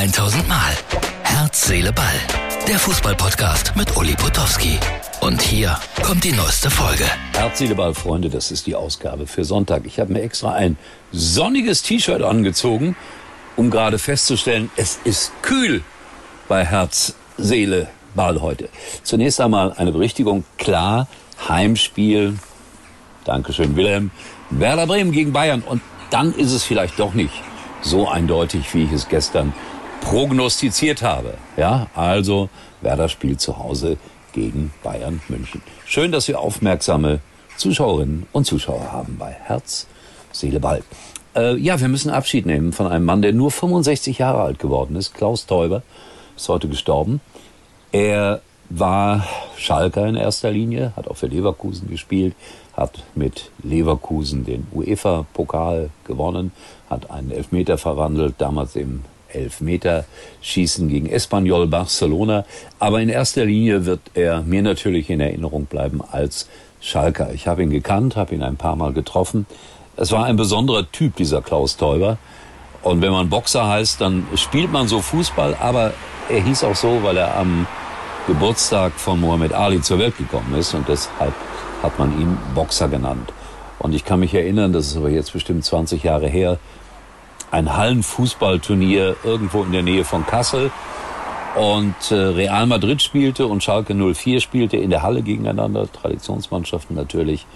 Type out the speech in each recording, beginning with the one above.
1000 Mal. Herz, Seele, Ball. Der Fußballpodcast mit Uli Potowski. Und hier kommt die neueste Folge. Herz, Seele, Ball, Freunde, das ist die Ausgabe für Sonntag. Ich habe mir extra ein sonniges T-Shirt angezogen, um gerade festzustellen, es ist kühl bei Herz, Seele, Ball heute. Zunächst einmal eine Berichtigung. Klar, Heimspiel. Dankeschön, Wilhelm. Werder Bremen gegen Bayern. Und dann ist es vielleicht doch nicht so eindeutig, wie ich es gestern prognostiziert habe. Ja, also Werder spielt zu Hause gegen Bayern München. Schön, dass wir aufmerksame Zuschauerinnen und Zuschauer haben bei Herz, Seele, Ball. Äh, ja, wir müssen Abschied nehmen von einem Mann, der nur 65 Jahre alt geworden ist. Klaus Teuber ist heute gestorben. Er war Schalker in erster Linie, hat auch für Leverkusen gespielt, hat mit Leverkusen den UEFA-Pokal gewonnen, hat einen Elfmeter verwandelt, damals im Elfmeterschießen gegen Espanyol Barcelona. Aber in erster Linie wird er mir natürlich in Erinnerung bleiben als Schalker. Ich habe ihn gekannt, habe ihn ein paar Mal getroffen. Es war ein besonderer Typ, dieser Klaus Teuber. Und wenn man Boxer heißt, dann spielt man so Fußball, aber er hieß auch so, weil er am Geburtstag von Muhammad Ali zur Welt gekommen ist und deshalb hat man ihn Boxer genannt. Und ich kann mich erinnern, das ist aber jetzt bestimmt 20 Jahre her, ein Hallenfußballturnier irgendwo in der Nähe von Kassel. Und äh, Real Madrid spielte und Schalke 04 spielte in der Halle gegeneinander, Traditionsmannschaften natürlich.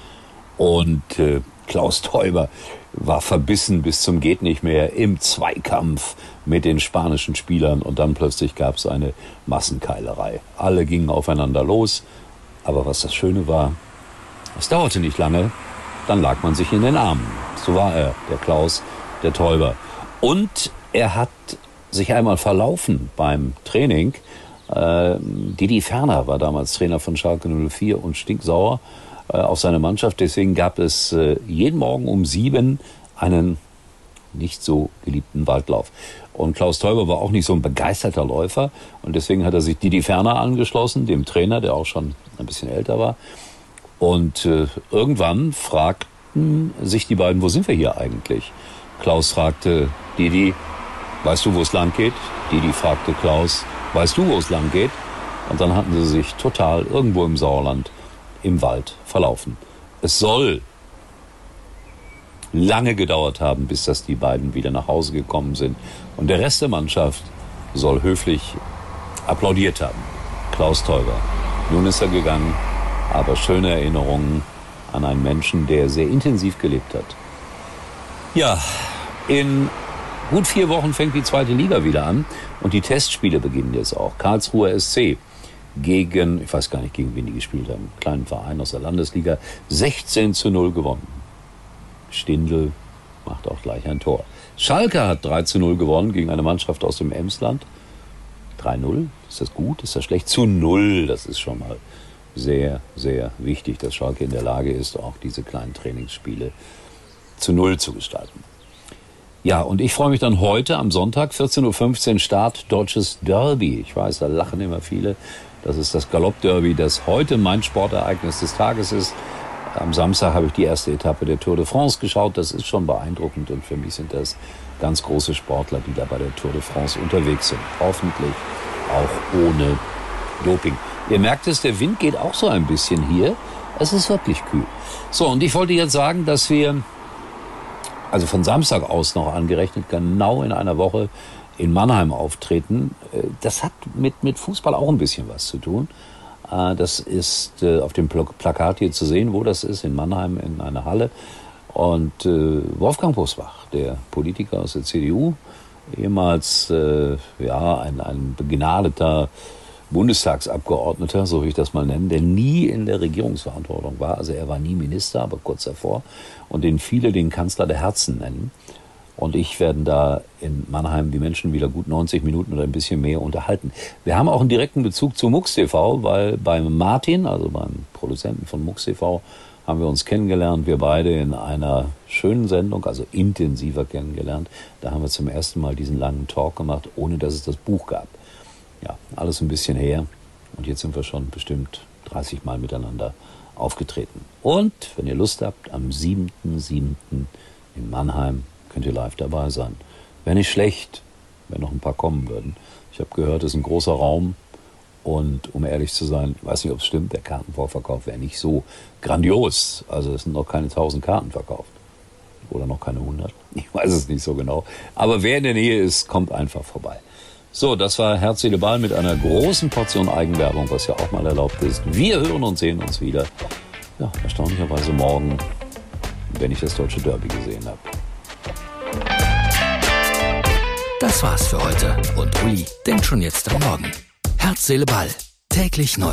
Und äh, Klaus Teuber war verbissen bis zum geht nicht mehr im Zweikampf mit den spanischen Spielern und dann plötzlich gab es eine Massenkeilerei. Alle gingen aufeinander los, aber was das Schöne war, es dauerte nicht lange, dann lag man sich in den Armen. So war er, der Klaus, der Täuber. Und er hat sich einmal verlaufen beim Training. Äh, Didi Ferner war damals Trainer von Schalke 04 und stinksauer äh, auf seine Mannschaft. Deswegen gab es äh, jeden Morgen um sieben einen nicht so geliebten Waldlauf. Und Klaus Teuber war auch nicht so ein begeisterter Läufer. Und deswegen hat er sich Didi Ferner angeschlossen, dem Trainer, der auch schon ein bisschen älter war. Und äh, irgendwann fragten sich die beiden, wo sind wir hier eigentlich? Klaus fragte Didi, weißt du, wo es lang geht? Didi fragte Klaus, weißt du, wo es lang geht? Und dann hatten sie sich total irgendwo im Sauerland im Wald verlaufen. Es soll lange gedauert haben, bis dass die beiden wieder nach Hause gekommen sind. Und der Rest der Mannschaft soll höflich applaudiert haben. Klaus Teuber. Nun ist er gegangen, aber schöne Erinnerungen an einen Menschen, der sehr intensiv gelebt hat. Ja, in gut vier Wochen fängt die zweite Liga wieder an und die Testspiele beginnen jetzt auch. Karlsruher SC gegen, ich weiß gar nicht, gegen wen die gespielt haben, einen kleinen Verein aus der Landesliga, 16 zu 0 gewonnen. Stindl macht auch gleich ein Tor. Schalke hat 3 zu 0 gewonnen gegen eine Mannschaft aus dem Emsland. 3-0, ist das gut? Ist das schlecht? Zu 0, das ist schon mal sehr, sehr wichtig, dass Schalke in der Lage ist, auch diese kleinen Trainingsspiele zu 0 zu gestalten. Ja, und ich freue mich dann heute am Sonntag, 14.15 Uhr, Start Deutsches Derby. Ich weiß, da lachen immer viele. Das ist das Galopp-Derby, das heute mein Sportereignis des Tages ist. Am Samstag habe ich die erste Etappe der Tour de France geschaut. Das ist schon beeindruckend und für mich sind das ganz große Sportler, die da bei der Tour de France unterwegs sind. Hoffentlich auch ohne Doping. Ihr merkt es, der Wind geht auch so ein bisschen hier. Es ist wirklich kühl. So, und ich wollte jetzt sagen, dass wir, also von Samstag aus noch angerechnet, genau in einer Woche in Mannheim auftreten. Äh, das hat mit, mit Fußball auch ein bisschen was zu tun. Äh, das ist äh, auf dem Plakat hier zu sehen, wo das ist, in Mannheim in einer Halle. Und Wolfgang Bosbach, der Politiker aus der CDU, ehemals ja, ein, ein begnadeter Bundestagsabgeordneter, so will ich das mal nennen, der nie in der Regierungsverantwortung war. Also er war nie Minister, aber kurz davor. Und den viele den Kanzler der Herzen nennen und ich werden da in Mannheim die Menschen wieder gut 90 Minuten oder ein bisschen mehr unterhalten. Wir haben auch einen direkten Bezug zu MUX TV, weil beim Martin, also beim Produzenten von MUX TV, haben wir uns kennengelernt, wir beide in einer schönen Sendung, also intensiver kennengelernt. Da haben wir zum ersten Mal diesen langen Talk gemacht, ohne dass es das Buch gab. Ja, alles ein bisschen her. Und jetzt sind wir schon bestimmt 30 Mal miteinander aufgetreten. Und wenn ihr Lust habt, am 7.7. in Mannheim könnt ihr live dabei sein. Wäre nicht schlecht, wenn noch ein paar kommen würden. Ich habe gehört, es ist ein großer Raum. Und um ehrlich zu sein, weiß nicht, ob es stimmt, der Kartenvorverkauf wäre nicht so grandios. Also es sind noch keine 1000 Karten verkauft. Oder noch keine 100. Ich weiß es nicht so genau. Aber wer in der Nähe ist, kommt einfach vorbei. So, das war Herz, Seele, Ball mit einer großen Portion Eigenwerbung, was ja auch mal erlaubt ist. Wir hören und sehen uns wieder. Ja, erstaunlicherweise morgen, wenn ich das deutsche Derby gesehen habe. Das war's für heute. Und Uli denkt schon jetzt am Morgen. Herz, Seele, Ball. Täglich neu.